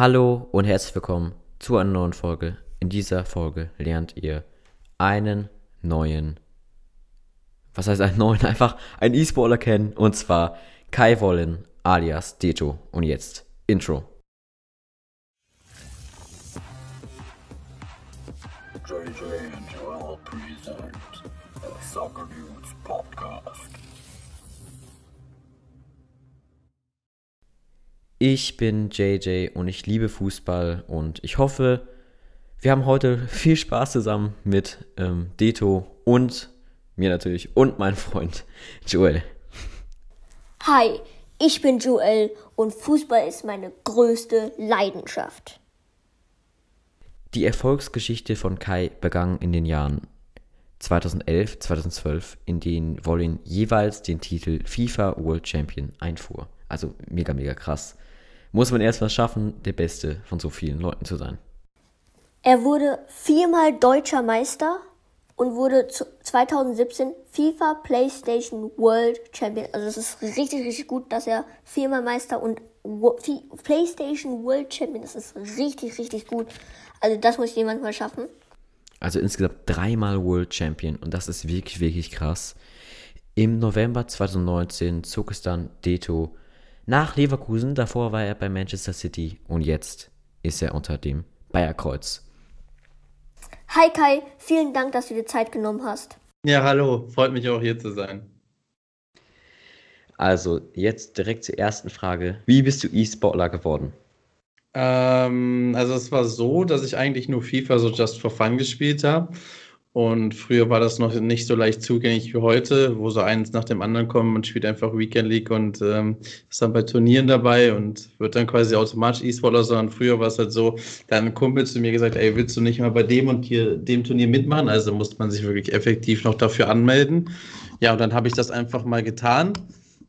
Hallo und herzlich willkommen zu einer neuen Folge. In dieser Folge lernt ihr einen neuen, was heißt einen neuen, einfach einen E-Sportler kennen und zwar Kai Wollen alias Deto. Und jetzt Intro. JJ and Joel present a Soccer News Podcast. Ich bin JJ und ich liebe Fußball und ich hoffe, wir haben heute viel Spaß zusammen mit ähm, Deto und mir natürlich und meinem Freund Joel. Hi, ich bin Joel und Fußball ist meine größte Leidenschaft. Die Erfolgsgeschichte von Kai begann in den Jahren 2011, 2012, in denen Wollin jeweils den Titel FIFA World Champion einfuhr. Also mega, mega krass. Muss man erst mal schaffen, der Beste von so vielen Leuten zu sein. Er wurde viermal deutscher Meister und wurde zu 2017 FIFA PlayStation World Champion. Also es ist richtig, richtig gut, dass er viermal Meister und PlayStation World Champion ist. Das ist richtig, richtig gut. Also das muss jemand mal schaffen. Also insgesamt dreimal World Champion und das ist wirklich, wirklich krass. Im November 2019 zog es dann Deto nach Leverkusen. Davor war er bei Manchester City und jetzt ist er unter dem Bayerkreuz. Hi Kai, vielen Dank, dass du dir Zeit genommen hast. Ja, hallo, freut mich auch hier zu sein. Also jetzt direkt zur ersten Frage. Wie bist du E-Sportler geworden? Ähm, also es war so, dass ich eigentlich nur FIFA so just for fun gespielt habe. Und früher war das noch nicht so leicht zugänglich wie heute, wo so eins nach dem anderen kommen. Man spielt einfach Weekend League und ähm, ist dann bei Turnieren dabei und wird dann quasi automatisch E-Sportler, sondern früher war es halt so, da hat ein Kumpel zu mir gesagt, ey, willst du nicht mal bei dem und hier dem Turnier mitmachen? Also musste man sich wirklich effektiv noch dafür anmelden. Ja, und dann habe ich das einfach mal getan.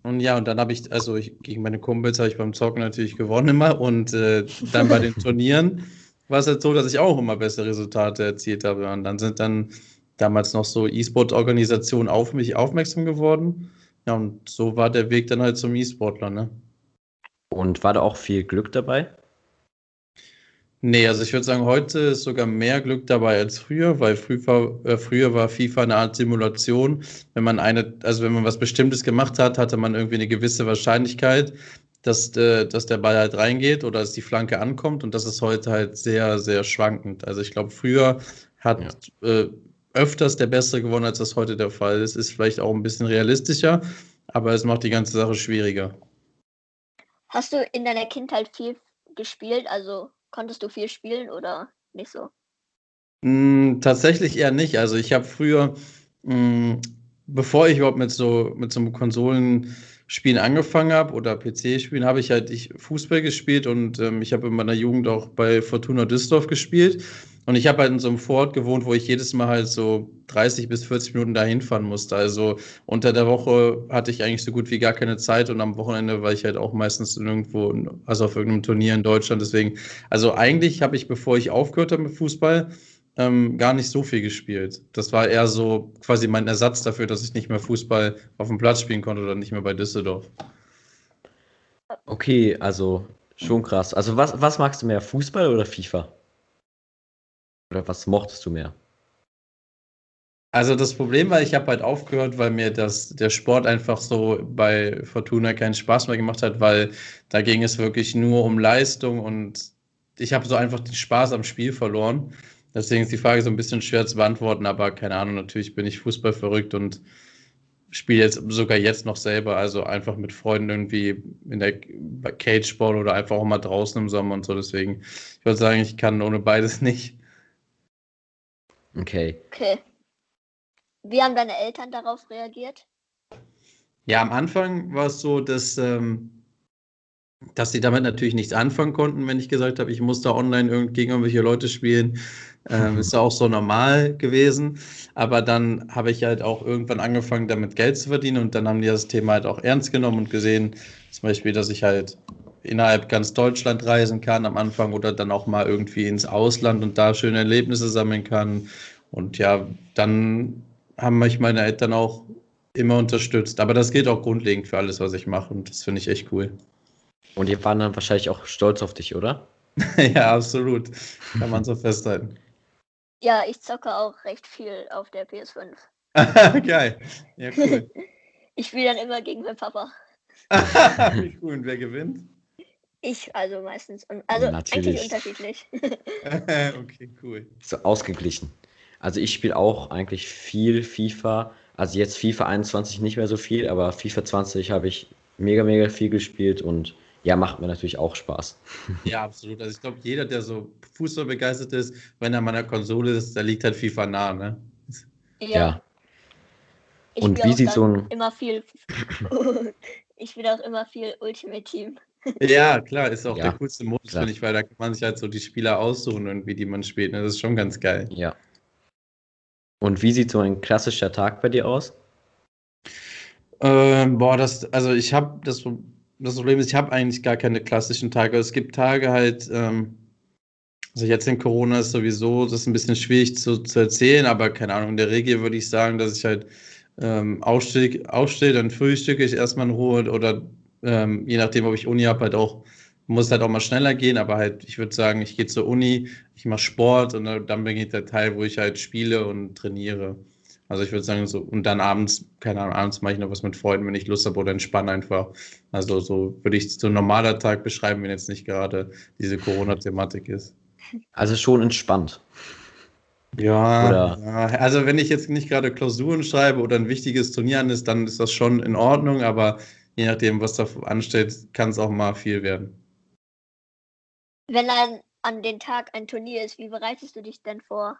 Und ja, und dann habe ich, also ich, gegen meine Kumpels habe ich beim Zocken natürlich gewonnen immer. Und äh, dann bei den Turnieren war es halt so, dass ich auch immer bessere Resultate erzielt habe. Und dann sind dann damals noch so E-Sport-Organisationen auf mich aufmerksam geworden. Ja, und so war der Weg dann halt zum E-Sportler, ne? Und war da auch viel Glück dabei? Nee, also ich würde sagen, heute ist sogar mehr Glück dabei als früher, weil früher, äh, früher war FIFA eine Art Simulation. Wenn man eine, also wenn man was Bestimmtes gemacht hat, hatte man irgendwie eine gewisse Wahrscheinlichkeit, dass, äh, dass der Ball halt reingeht oder dass die Flanke ankommt und das ist heute halt sehr, sehr schwankend. Also ich glaube, früher hat äh, öfters der Bessere gewonnen, als das heute der Fall ist. Ist vielleicht auch ein bisschen realistischer, aber es macht die ganze Sache schwieriger. Hast du in deiner Kindheit viel gespielt? Also konntest du viel spielen oder nicht so? Mm, tatsächlich eher nicht. Also ich habe früher, mm, bevor ich überhaupt mit so mit so einem Konsolenspielen angefangen habe oder PC-Spielen, habe ich halt ich Fußball gespielt und ähm, ich habe in meiner Jugend auch bei Fortuna Düsseldorf gespielt. Und ich habe halt in so einem Vorort gewohnt, wo ich jedes Mal halt so 30 bis 40 Minuten dahin fahren musste. Also unter der Woche hatte ich eigentlich so gut wie gar keine Zeit und am Wochenende war ich halt auch meistens irgendwo, also auf irgendeinem Turnier in Deutschland. Deswegen, also eigentlich habe ich, bevor ich aufgehört habe mit Fußball, ähm, gar nicht so viel gespielt. Das war eher so quasi mein Ersatz dafür, dass ich nicht mehr Fußball auf dem Platz spielen konnte oder nicht mehr bei Düsseldorf. Okay, also schon krass. Also was, was magst du mehr, Fußball oder FIFA? Oder was mochtest du mehr? Also das Problem war, ich habe halt aufgehört, weil mir das, der Sport einfach so bei Fortuna keinen Spaß mehr gemacht hat, weil da ging es wirklich nur um Leistung und ich habe so einfach den Spaß am Spiel verloren. Deswegen ist die Frage so ein bisschen schwer zu beantworten, aber keine Ahnung, natürlich bin ich Fußball verrückt und spiele jetzt sogar jetzt noch selber, also einfach mit Freunden irgendwie in der bei Cage Sport oder einfach auch mal draußen im Sommer und so. Deswegen, ich würde sagen, ich kann ohne beides nicht. Okay. Okay. Wie haben deine Eltern darauf reagiert? Ja, am Anfang war es so, dass, ähm, dass sie damit natürlich nichts anfangen konnten, wenn ich gesagt habe, ich muss da online irgend gegen irgendwelche Leute spielen. Ähm, ist ja auch so normal gewesen. Aber dann habe ich halt auch irgendwann angefangen, damit Geld zu verdienen und dann haben die das Thema halt auch ernst genommen und gesehen, zum Beispiel, dass ich halt innerhalb ganz Deutschland reisen kann am Anfang oder dann auch mal irgendwie ins Ausland und da schöne Erlebnisse sammeln kann. Und ja, dann haben mich meine Eltern auch immer unterstützt. Aber das gilt auch grundlegend für alles, was ich mache und das finde ich echt cool. Und die waren dann wahrscheinlich auch stolz auf dich, oder? ja, absolut. Kann man so festhalten. Ja, ich zocke auch recht viel auf der PS5. Geil. Ja, cool. Ich spiele dann immer gegen meinen Papa. Wie cool. Und wer gewinnt? Ich also meistens. Also Natürlich. eigentlich unterschiedlich. okay, cool. So ausgeglichen. Also ich spiele auch eigentlich viel FIFA. Also jetzt FIFA 21 nicht mehr so viel, aber FIFA 20 habe ich mega, mega viel gespielt und ja, macht mir natürlich auch Spaß. Ja, absolut. Also ich glaube, jeder, der so Fußball begeistert ist, wenn er an meiner Konsole ist, da liegt halt FIFA nah, ne? Ja. Ich Und wie auch sieht so ein- immer viel. ich spiele auch immer viel Ultimate Team. Ja, klar, ist auch Ja, der coolste Modus, finde ich, weil da kann man sich halt so die Spieler aussuchen, irgendwie, die man spielt. Ne? Das ist schon ganz geil. Ja. Und wie sieht so ein klassischer Tag bei dir aus? Ähm, boah, das, also ich habe das, das Problem ist, ich habe eigentlich gar keine klassischen Tage. Es gibt Tage halt, ähm, also jetzt in Corona ist sowieso, das ist ein bisschen schwierig zu, zu erzählen, aber keine Ahnung, in der Regel würde ich sagen, dass ich halt ähm, aufstehe, aufstehe, dann frühstücke ich erstmal in Ruhe oder ähm, je nachdem, ob ich Uni habe, halt auch, muss halt auch mal schneller gehen, aber halt, ich würde sagen, ich gehe zur Uni, ich mache Sport und dann dann beginnt der Teil, wo ich halt spiele und trainiere. Also ich würde sagen, so, und dann abends, keine Ahnung, abends mache ich noch was mit Freunden, wenn ich Lust habe oder entspanne einfach. Also so würde ich so ein normaler Tag beschreiben, wenn jetzt nicht gerade diese Corona-Thematik ist. Also schon entspannt. Ja, ja, also wenn ich jetzt nicht gerade Klausuren schreibe oder ein wichtiges Turnier an ist, dann ist das schon in Ordnung, aber je nachdem, was da ansteht, kann es auch mal viel werden. Wenn dann an den Tag ein Turnier ist, wie bereitest du dich denn vor?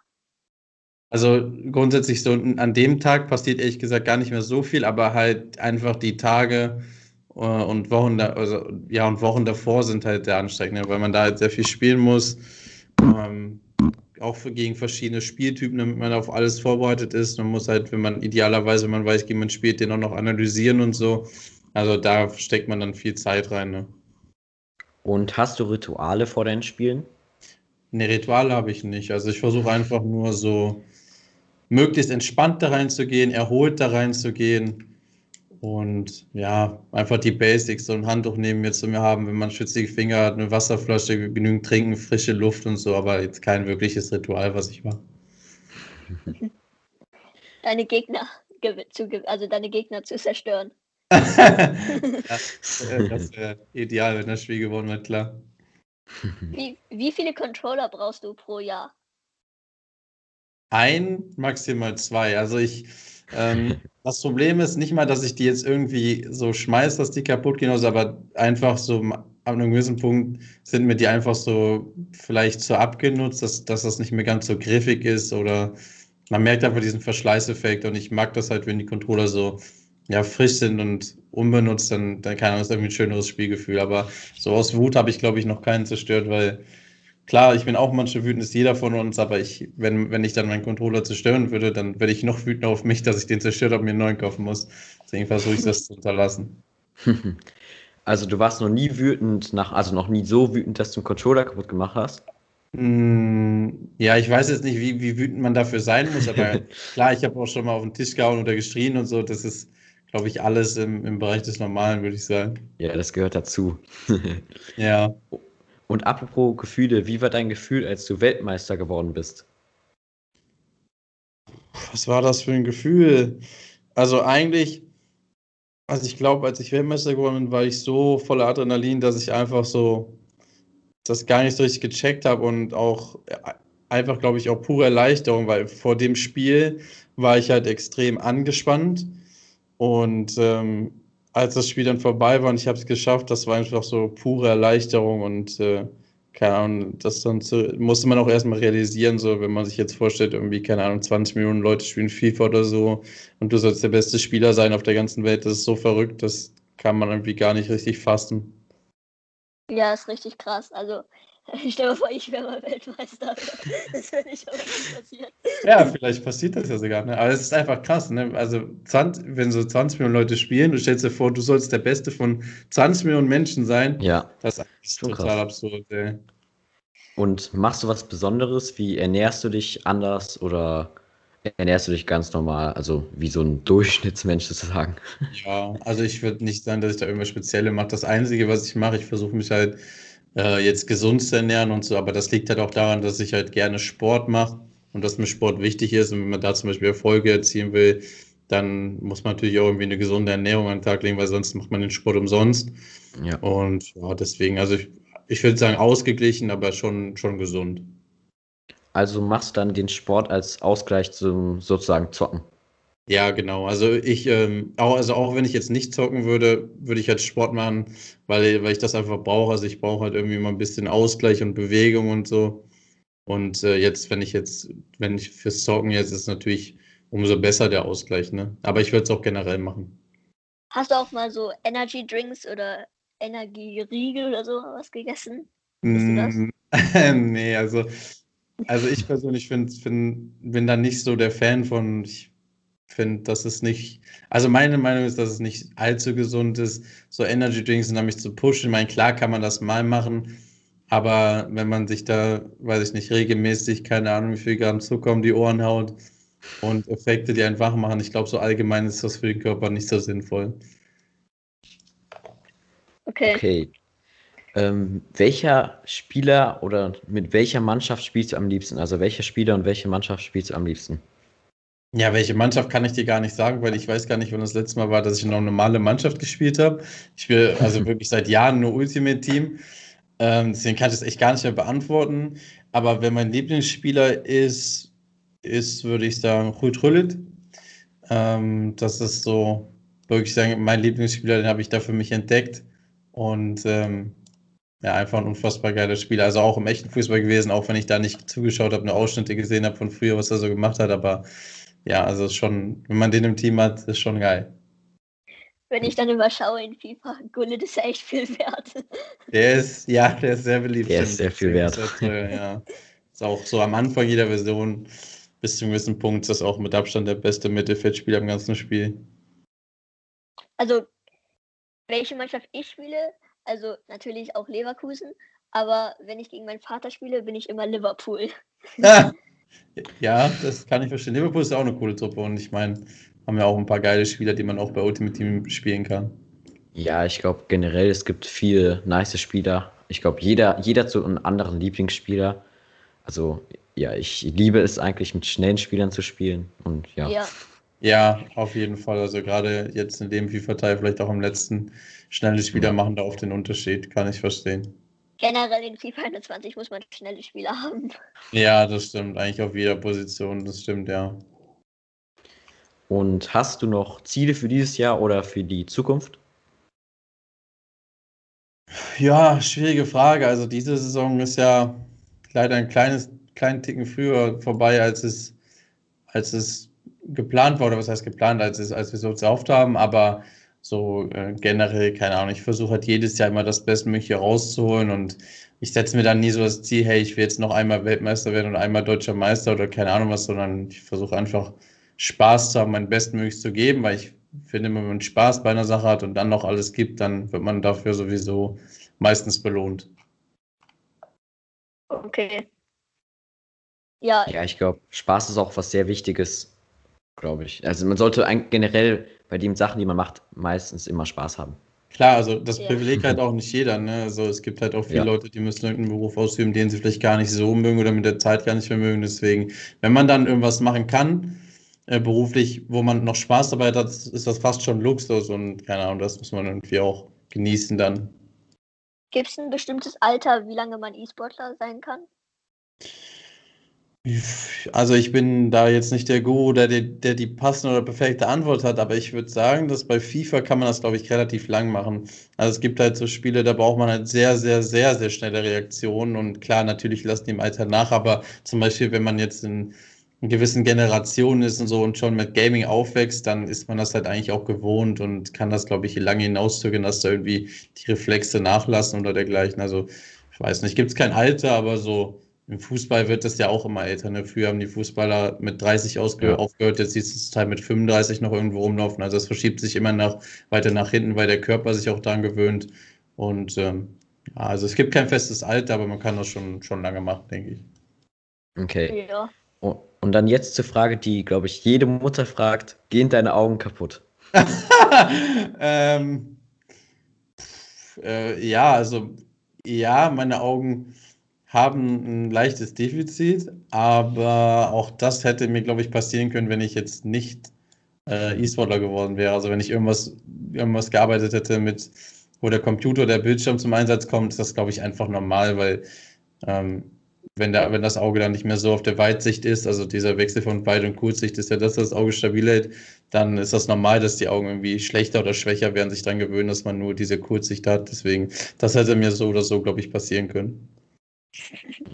Also grundsätzlich so an dem Tag passiert ehrlich gesagt gar nicht mehr so viel, aber halt einfach die Tage äh, und Wochen da, also ja und Wochen davor sind halt sehr anstrengend, ne, weil man da halt sehr viel spielen muss. Ähm, auch gegen verschiedene Spieltypen, damit man auf alles vorbereitet ist. Man muss halt, wenn man idealerweise, wenn man weiß, gegen man spielt, den auch noch analysieren und so. Also da steckt man dann viel Zeit rein. Ne? Und hast du Rituale vor deinen Spielen? Ne, Rituale habe ich nicht. Also ich versuche einfach nur so möglichst entspannt da reinzugehen, erholt da reinzugehen und ja, einfach die Basics, so ein Handtuch neben mir zu mir haben, wenn man schwitzige Finger hat, eine Wasserflasche, genügend trinken, frische Luft und so, aber jetzt kein wirkliches Ritual, was ich mache. Deine Gegner zu, also deine Gegner zu zerstören. ja, das wäre ideal, wenn das Spiel gewonnen wird, klar. Wie, wie viele Controller brauchst du pro Jahr? Ein, maximal zwei. Also ich, ähm, das Problem ist nicht mal, dass ich die jetzt irgendwie so schmeiß, dass die kaputt gehen, also aber einfach so ab einem gewissen Punkt sind mir die einfach so vielleicht so abgenutzt, dass, dass das nicht mehr ganz so griffig ist oder man merkt einfach diesen Verschleißeffekt und ich mag das halt, wenn die Controller so ja, frisch sind und unbenutzt, dann, dann keine Ahnung, ist irgendwie ein schöneres Spielgefühl. Aber so aus Wut habe ich, glaube ich, noch keinen zerstört, weil Klar, ich bin auch manchmal wütend, ist jeder von uns, aber ich, wenn, wenn ich dann meinen Controller zerstören würde, dann werde ich noch wütender auf mich, dass ich den zerstört habe und mir einen neuen kaufen muss. Deswegen versuche ich das zu unterlassen. Also du warst noch nie wütend nach, also noch nie so wütend, dass du einen Controller kaputt gemacht hast. Mm, Ja, ich weiß jetzt nicht, wie, wie wütend man dafür sein muss, aber klar, ich habe auch schon mal auf den Tisch gehauen oder geschrien und so. Das ist, glaube ich, alles im, im Bereich des Normalen, würde ich sagen. Ja, das gehört dazu. Ja. Und apropos Gefühle, wie war dein Gefühl, als du Weltmeister geworden bist? Was war das für ein Gefühl? Also eigentlich, also ich glaube, als ich Weltmeister geworden bin, war ich so voller Adrenalin, dass ich einfach so das gar nicht so richtig gecheckt habe und auch äh, einfach, glaube ich, auch pure Erleichterung, weil vor dem Spiel war ich halt extrem angespannt und ähm, als das Spiel dann vorbei war und ich habe es geschafft, das war einfach so pure Erleichterung und äh, keine Ahnung, das dann zu, musste man auch erstmal realisieren, so wenn man sich jetzt vorstellt, irgendwie, keine Ahnung, 20 Millionen Leute spielen FIFA oder so und du sollst der beste Spieler sein auf der ganzen Welt, das ist so verrückt, das kann man irgendwie gar nicht richtig fassen. Ja, ist richtig krass. Also, ich stelle mir vor, ich wäre mal Weltmeister. Das würde nicht aber nicht passieren. Ja, vielleicht passiert das ja sogar, ne? Aber es ist einfach krass, ne? Also 20, wenn so 20 Millionen Leute spielen, du stellst dir vor, du sollst der Beste von 20 Millionen Menschen sein, Ja. das ist Schon total krass. absurd, ey. Und machst du was Besonderes? Wie ernährst du dich anders oder ernährst du dich ganz normal? Also wie so ein Durchschnittsmensch sozusagen. Ja, also ich würde nicht sagen, dass ich da irgendwas Spezielles mache. Das Einzige, was ich mache, ich versuche mich halt äh, jetzt gesund zu ernähren und so, aber das liegt halt auch daran, dass ich halt gerne Sport mache und dass mir Sport wichtig ist. Und wenn man da zum Beispiel Erfolge erzielen will, dann muss man natürlich auch irgendwie eine gesunde Ernährung an den Tag legen, weil sonst macht man den Sport umsonst. Ja. Und ja, deswegen, also ich, ich würde sagen ausgeglichen, aber schon, schon gesund. Also machst du dann den Sport als Ausgleich zum sozusagen Zocken. Ja, genau. Also ich, ähm, auch, also auch wenn ich jetzt nicht zocken würde, würde ich halt Sport machen, weil, weil ich das einfach brauche. Also ich brauche halt irgendwie mal ein bisschen Ausgleich und Bewegung und so. Und äh, jetzt, wenn ich jetzt, wenn ich fürs Zocken jetzt ist natürlich umso besser der Ausgleich, ne? Aber ich würde es auch generell machen. Hast du auch mal so Energy Drinks oder Energieriegel oder so was gegessen? Bist du das? Mm, nee, also, also ich persönlich find, find, bin da nicht so der Fan von. Ich finde, dass es nicht. Also meine Meinung ist, dass es nicht allzu gesund ist, so Energy Drinks nämlich zu pushen. Ich meine, klar kann man das mal machen, aber wenn man sich da, weiß ich nicht, regelmäßig, keine Ahnung, wie viel Gramm Zucker um die Ohren haut und Effekte, die einen wach machen, ich glaube, so allgemein ist das für den Körper nicht so sinnvoll. Okay. Okay. Ähm, welcher Spieler oder mit welcher Mannschaft spielst du am liebsten? Also welcher Spieler und welche Mannschaft spielst du am liebsten? Ja, welche Mannschaft kann ich dir gar nicht sagen, weil ich weiß gar nicht, wann das letzte Mal war, dass ich noch eine normale Mannschaft gespielt habe. Ich spiele also wirklich seit Jahren nur Ultimate Team. Ähm, deswegen kann ich das echt gar nicht mehr beantworten. Aber wer mein Lieblingsspieler ist, ist, würde ich sagen, Ruud Rullit. Ähm, das ist so, wirklich sagen, mein Lieblingsspieler, den habe ich da für mich entdeckt. Und ähm, ja, einfach ein unfassbar geiler Spieler. Also auch im echten Fußball gewesen, auch wenn ich da nicht zugeschaut habe, eine Ausschnitte gesehen habe von früher, was er so gemacht hat. Aber ja, also schon, wenn man den im Team hat, ist schon geil. Wenn ich dann überschaue in FIFA, Gullit ist ja echt viel wert. Der ist, ja, der ist sehr beliebt. Der ist sehr viel wert. Ist, ja. ist auch so am Anfang jeder Version bis zu einem gewissen Punkt ist das auch mit Abstand der beste Mittelfeldspieler im ganzen Spiel. Also, welche Mannschaft ich spiele, also natürlich auch Leverkusen, aber wenn ich gegen meinen Vater spiele, bin ich immer Liverpool. Ja, ja das kann ich verstehen. Liverpool ist auch eine coole Truppe und ich meine, haben ja auch ein paar geile Spieler, die man auch bei Ultimate Team spielen kann. Ja, ich glaube generell, es gibt viele nice Spieler. Ich glaube, jeder, jeder hat so einen anderen Lieblingsspieler. Also, ja, ich liebe es eigentlich, mit schnellen Spielern zu spielen. Und ja. Ja, Ja, auf jeden Fall. Also gerade jetzt in dem FIFA-Teil, vielleicht auch im letzten, schnelle Spieler machen da oft den Unterschied, kann ich verstehen. generell in FIFA 21 muss man schnelle Spieler haben. Ja, das stimmt. Eigentlich auf jeder Position, das stimmt, ja. Und hast du noch Ziele für dieses Jahr oder für die Zukunft? Ja, schwierige Frage. Also diese Saison ist ja leider ein kleines, kleinen Ticken früher vorbei, als es, als es geplant war. Oder was heißt geplant, als es, als wir so gehofft haben. Aber so äh, generell, keine Ahnung, ich versuche halt jedes Jahr immer das Bestmögliche rauszuholen und ich setze mir dann nie so das Ziel, hey, ich will jetzt noch einmal Weltmeister werden und einmal deutscher Meister oder keine Ahnung was, sondern ich versuche einfach Spaß zu haben, mein Bestmögliches zu geben, weil ich finde, wenn man Spaß bei einer Sache hat und dann noch alles gibt, dann wird man dafür sowieso meistens belohnt. Okay. Ja, Ja, ich glaube, Spaß ist auch was sehr Wichtiges, glaube ich. Also man sollte eigentlich generell bei den Sachen, die man macht, meistens immer Spaß haben. Klar, also das Ja. Privileg hat auch nicht jeder, ne? Also es gibt halt auch viele Ja. Leute, die müssen irgendeinen Beruf ausüben, den sie vielleicht gar nicht so mögen oder mit der Zeit gar nicht mehr mögen. Deswegen, wenn man dann irgendwas machen kann, äh, beruflich, wo man noch Spaß dabei hat, ist das fast schon Luxus und keine Ahnung, das muss man irgendwie auch genießen dann. gibt es ein bestimmtes Alter, wie lange man E-Sportler sein kann? Also ich bin da jetzt nicht der Guru, der, die- der die passende oder perfekte Antwort hat, aber ich würde sagen, dass bei FIFA kann man das, glaube ich, relativ lang machen. Also es gibt halt so Spiele, da braucht man halt sehr, sehr, sehr, sehr schnelle Reaktionen und klar, natürlich lassen die im Alter nach, aber zum Beispiel, wenn man jetzt in, in gewissen Generationen ist und so und schon mit Gaming aufwächst, dann ist man das halt eigentlich auch gewohnt und kann das, glaube ich, lange hinauszögern, dass da irgendwie die Reflexe nachlassen oder dergleichen. Also ich weiß nicht, gibt es kein Alter, aber so im Fußball wird das ja auch immer älter. Ne? Früher haben die Fußballer mit 30 ausge Ja. aufgehört, jetzt siehst du es halt mit 35 noch irgendwo rumlaufen. Also das verschiebt sich immer nach, weiter nach hinten, weil der Körper sich auch daran gewöhnt. Und ähm, ja, also es gibt kein festes Alter, aber man kann das schon, schon lange machen, denke ich. Okay. Ja. Und dann jetzt zur Frage, die, glaube ich, jede Mutter fragt: Gehen deine Augen kaputt? ähm, äh, ja, also ja, meine Augen haben ein leichtes Defizit, aber auch das hätte mir, glaube ich, passieren können, wenn ich jetzt nicht äh, E-Sportler geworden wäre. Also wenn ich irgendwas, irgendwas gearbeitet hätte mit, wo der Computer, der Bildschirm zum Einsatz kommt, ist das, glaube ich, einfach normal, weil ähm, wenn, der, wenn das Auge dann nicht mehr so auf der Weitsicht ist, also dieser Wechsel von Weit- und Kurzsicht ist ja das, das Auge stabil hält, dann ist das normal, dass die Augen irgendwie schlechter oder schwächer werden, sich daran gewöhnen, dass man nur diese Kurzsicht hat. Deswegen, das hätte mir so oder so, glaube ich, passieren können.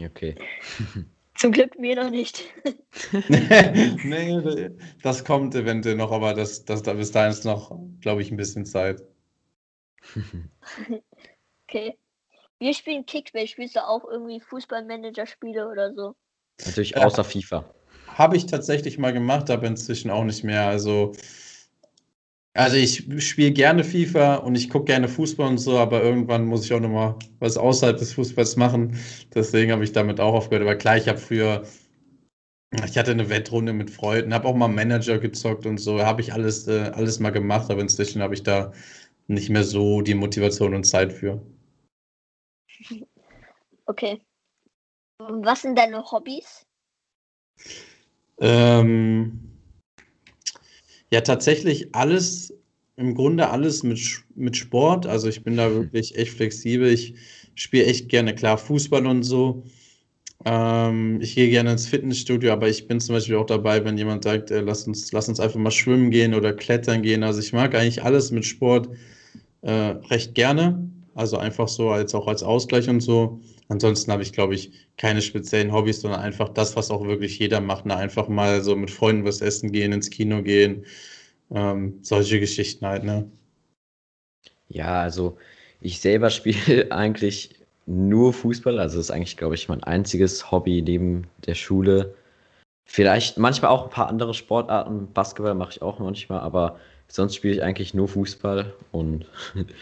Okay. Zum Glück mir noch nicht. nee, das kommt eventuell noch, aber das, das, bis dahin ist noch, glaube ich, ein bisschen Zeit. Okay. Wir spielen Kickbase. Spielst du auch irgendwie Fußballmanager-Spiele oder so? Natürlich außer FIFA. Habe ich tatsächlich mal gemacht, aber inzwischen auch nicht mehr. Also, also ich spiele gerne FIFA und ich gucke gerne Fußball und so, aber irgendwann muss ich auch nochmal was außerhalb des Fußballs machen. Deswegen habe ich damit auch aufgehört. Aber klar, ich habe früher, ich hatte eine Wettrunde mit Freunden, habe auch mal Manager gezockt und so, habe ich alles, äh, alles mal gemacht, aber inzwischen habe ich da nicht mehr so die Motivation und Zeit für. Okay. Was sind deine Hobbys? Ähm, ja, tatsächlich alles, im Grunde alles mit, mit Sport. Also ich bin da wirklich echt flexibel. Ich spiele echt gerne, klar, Fußball und so. Ähm, ich gehe gerne ins Fitnessstudio, aber ich bin zum Beispiel auch dabei, wenn jemand sagt, äh, lass uns, lass uns einfach mal schwimmen gehen oder klettern gehen. Also ich mag eigentlich alles mit Sport äh, recht gerne. Also einfach so als auch als Ausgleich und so. Ansonsten habe ich, glaube ich, keine speziellen Hobbys, sondern einfach das, was auch wirklich jeder macht. Ne? Einfach mal so mit Freunden was essen gehen, ins Kino gehen. Ähm, solche Geschichten halt, ne? Ja, also ich selber spiele eigentlich nur Fußball. Also das ist eigentlich, glaube ich, mein einziges Hobby neben der Schule. Vielleicht manchmal auch ein paar andere Sportarten. Basketball mache ich auch manchmal, aber sonst spiele ich eigentlich nur Fußball und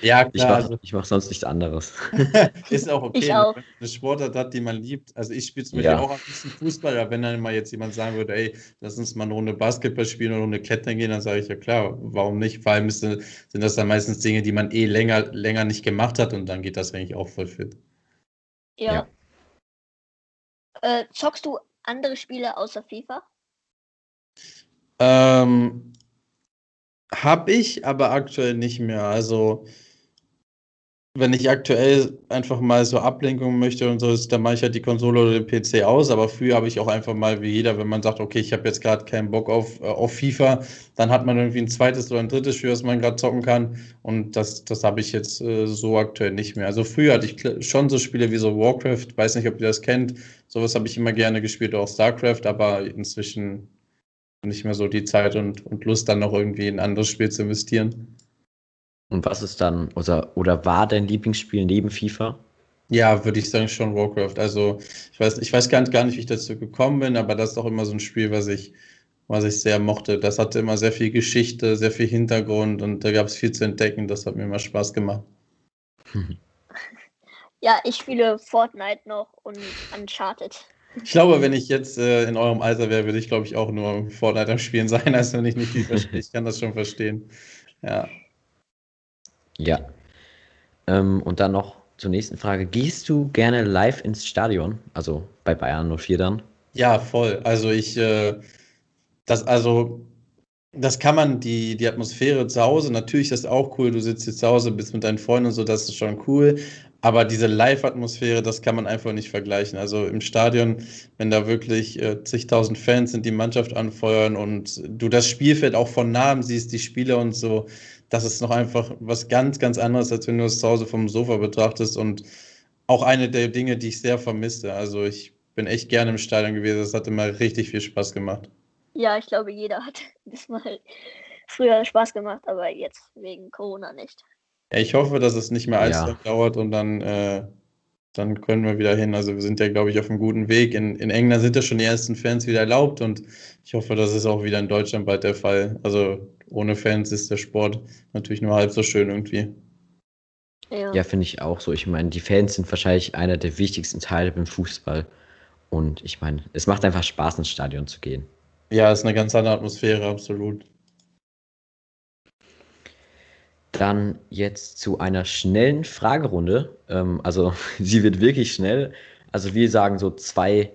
Ja, ich klar, mache also ich mach sonst nichts anderes. ist auch okay, Ich auch. wenn man eine Sportart hat, die man liebt. Also ich spiele zum Beispiel Ja. auch ein bisschen Fußball, aber wenn dann mal jetzt jemand sagen würde, ey, lass uns mal eine Runde Basketball spielen oder eine Runde Klettern gehen, dann sage ich ja klar, warum nicht? Vor allem sind das dann meistens Dinge, die man eh länger, länger nicht gemacht hat und dann geht das eigentlich auch voll fit. Ja. Ja. Äh, zockst du andere Spiele außer FIFA? Ähm, hab ich, aber aktuell nicht mehr. Also, wenn ich aktuell einfach mal so Ablenkung möchte und so, dann mache ich halt die Konsole oder den PC aus. Aber früher habe ich auch einfach mal wie jeder, wenn man sagt, okay, ich habe jetzt gerade keinen Bock auf, äh, auf FIFA, dann hat man irgendwie ein zweites oder ein drittes Spiel, was man gerade zocken kann. Und das, das habe ich jetzt äh, so aktuell nicht mehr. Also früher hatte ich schon so Spiele wie so Warcraft, weiß nicht, ob ihr das kennt. Sowas habe ich immer gerne gespielt, auch StarCraft, aber inzwischen nicht mehr so die Zeit und, und Lust, dann noch irgendwie in ein anderes Spiel zu investieren. Und was ist dann, oder, oder war dein Lieblingsspiel neben FIFA? Ja, würde ich sagen, schon Warcraft. Also ich weiß, ich weiß gar nicht, gar nicht, wie ich dazu gekommen bin, aber das ist auch immer so ein Spiel, was ich, was ich sehr mochte. Das hatte immer sehr viel Geschichte, sehr viel Hintergrund und da gab es viel zu entdecken. Das hat mir immer Spaß gemacht. Ja, ich spiele Fortnite noch und Uncharted. Ich glaube, wenn ich jetzt äh, in eurem Alter wäre, würde ich, glaube ich, auch nur Fortnite am Spielen sein, als wenn ich nicht viel verstehe. Ich kann das schon verstehen. Ja. Ja. Ähm, und dann noch zur nächsten Frage. Gehst du gerne live ins Stadion? Also bei Bayern 04 dann? Ja, voll. Also ich, äh, das, also, das kann man, die, die Atmosphäre zu Hause, natürlich ist das auch cool, du sitzt jetzt zu Hause, bist mit deinen Freunden und so, das ist schon cool. Aber diese Live-Atmosphäre, das kann man einfach nicht vergleichen. Also im Stadion, wenn da wirklich äh, zigtausend Fans sind, die Mannschaft anfeuern und du das Spielfeld auch von Namen siehst, die Spieler und so, das ist noch einfach was ganz, ganz anderes, als wenn du es zu Hause vom Sofa betrachtest und auch eine der Dinge, die ich sehr vermisste. Also ich bin echt gerne im Stadion gewesen. Das hat immer richtig viel Spaß gemacht. Ja, ich glaube, jeder hat das mal früher Spaß gemacht, aber jetzt wegen Corona nicht. Ja, ich hoffe, dass es nicht mehr allzu Ja. lang dauert und dann, äh, dann können wir wieder hin. Also wir sind ja, glaube ich, auf einem guten Weg. In, in England sind ja schon die ersten Fans wieder erlaubt und ich hoffe, das ist auch wieder in Deutschland bald der Fall. Also ohne Fans ist der Sport natürlich nur halb so schön irgendwie. Ja. Ja, finde ich auch so. Ich meine, die Fans sind wahrscheinlich einer der wichtigsten Teile beim Fußball. Und ich meine, es macht einfach Spaß, ins Stadion zu gehen. Ja, ist eine ganz andere Atmosphäre, absolut. Dann jetzt zu einer schnellen Fragerunde. Ähm, also sie wird wirklich schnell. Also wir sagen so zwei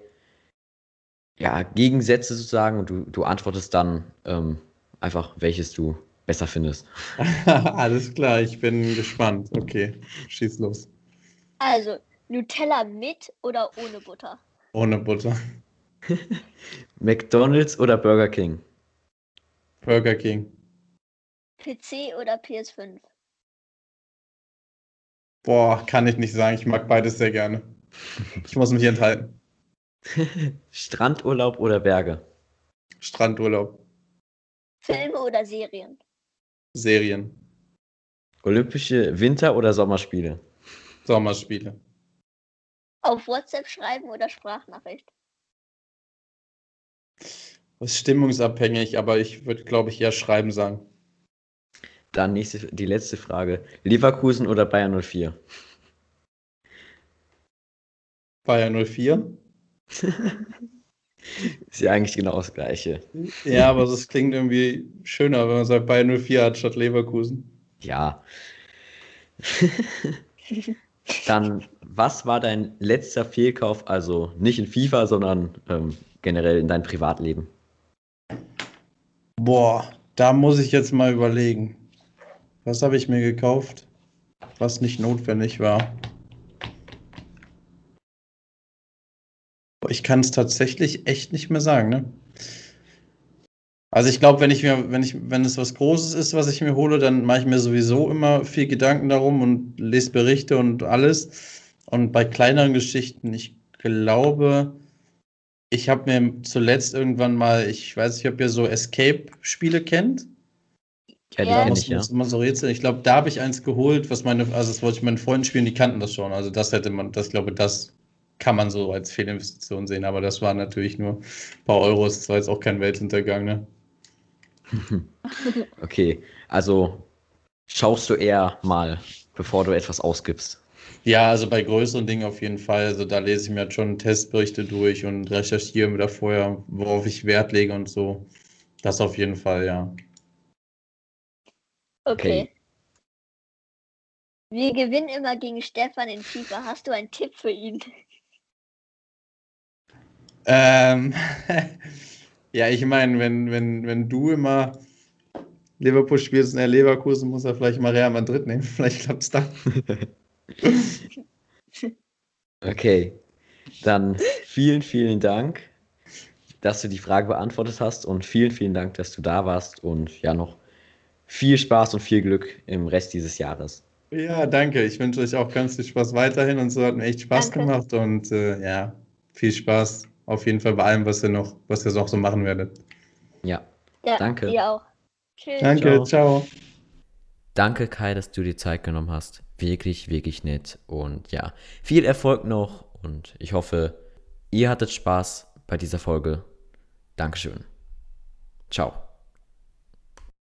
ja, Gegensätze sozusagen und du, du antwortest dann ähm, einfach, welches du besser findest. Alles klar, ich bin gespannt. Okay, schieß los. Also, Nutella mit oder ohne Butter? Ohne Butter. McDonald's oder Burger King? Burger King. PC oder PS5? Boah, kann ich nicht sagen. Ich mag beides sehr gerne. Ich muss mich enthalten. Strandurlaub oder Berge? Strandurlaub. Filme oder Serien? Serien. Olympische Winter- oder Sommerspiele? Sommerspiele. Auf WhatsApp schreiben oder Sprachnachricht? Das ist stimmungsabhängig, aber ich würde, glaube ich, eher schreiben sagen. Dann nächste, die letzte Frage. Leverkusen oder Bayern 04? Bayern 04. Ist ja eigentlich genau das Gleiche. Ja, aber es klingt irgendwie schöner, wenn man sagt Bayern 04 hat statt Leverkusen. Ja. Dann, was war dein letzter Fehlkauf? Also nicht in FIFA, sondern ähm, generell in deinem Privatleben. Boah, da muss ich jetzt mal überlegen. Was habe ich mir gekauft, was nicht notwendig war? Ich kann es tatsächlich echt nicht mehr sagen, ne? Also ich glaube, wenn ich mir, wenn ich, wenn es was Großes ist, was ich mir hole, dann mache ich mir sowieso immer viel Gedanken darum und lese Berichte und alles. Und bei kleineren Geschichten, ich glaube, ich habe mir zuletzt irgendwann mal, ich weiß nicht, ob ihr so Escape-Spiele kennt. Ja, die Ja. Kenne muss ich, ja. muss immer so. Ich glaube, da habe ich eins geholt, was meine, also das wollte ich meinen Freunden spielen, die kannten das schon. Also das hätte man, das glaube das kann man so als Fehlinvestition sehen, aber das war natürlich nur ein paar Euros, das war jetzt auch kein Weltuntergang, ne? Okay, also schaust du eher mal, bevor du etwas ausgibst. Ja, also bei größeren Dingen auf jeden Fall. Also da lese ich mir halt schon Testberichte durch und recherchiere mir da vorher, worauf ich Wert lege und so. Das auf jeden Fall, ja. Okay. Okay. Wir gewinnen immer gegen Stefan in FIFA. Hast du einen Tipp für ihn? Ähm, ja, ich meine, wenn, wenn, wenn du immer Liverpool spielst und er Leverkusen, muss er vielleicht mal Real Madrid nehmen. Vielleicht klappt es dann. Okay, dann vielen, vielen Dank, dass du die Frage beantwortet hast und vielen, vielen Dank, dass du da warst und ja noch viel Spaß und viel Glück im Rest dieses Jahres. Ja, danke. Ich wünsche euch auch ganz viel Spaß weiterhin und so hat mir echt Spaß Danke. gemacht und äh, ja, viel Spaß auf jeden Fall bei allem, was ihr noch, was ihr noch so machen werdet. Ja, Ja, Danke. Ihr auch. Tschüss. Danke, ciao. danke Kai, dass du dir Zeit genommen hast. Wirklich, wirklich nett und ja, viel Erfolg noch und ich hoffe, ihr hattet Spaß bei dieser Folge. Dankeschön. Ciao.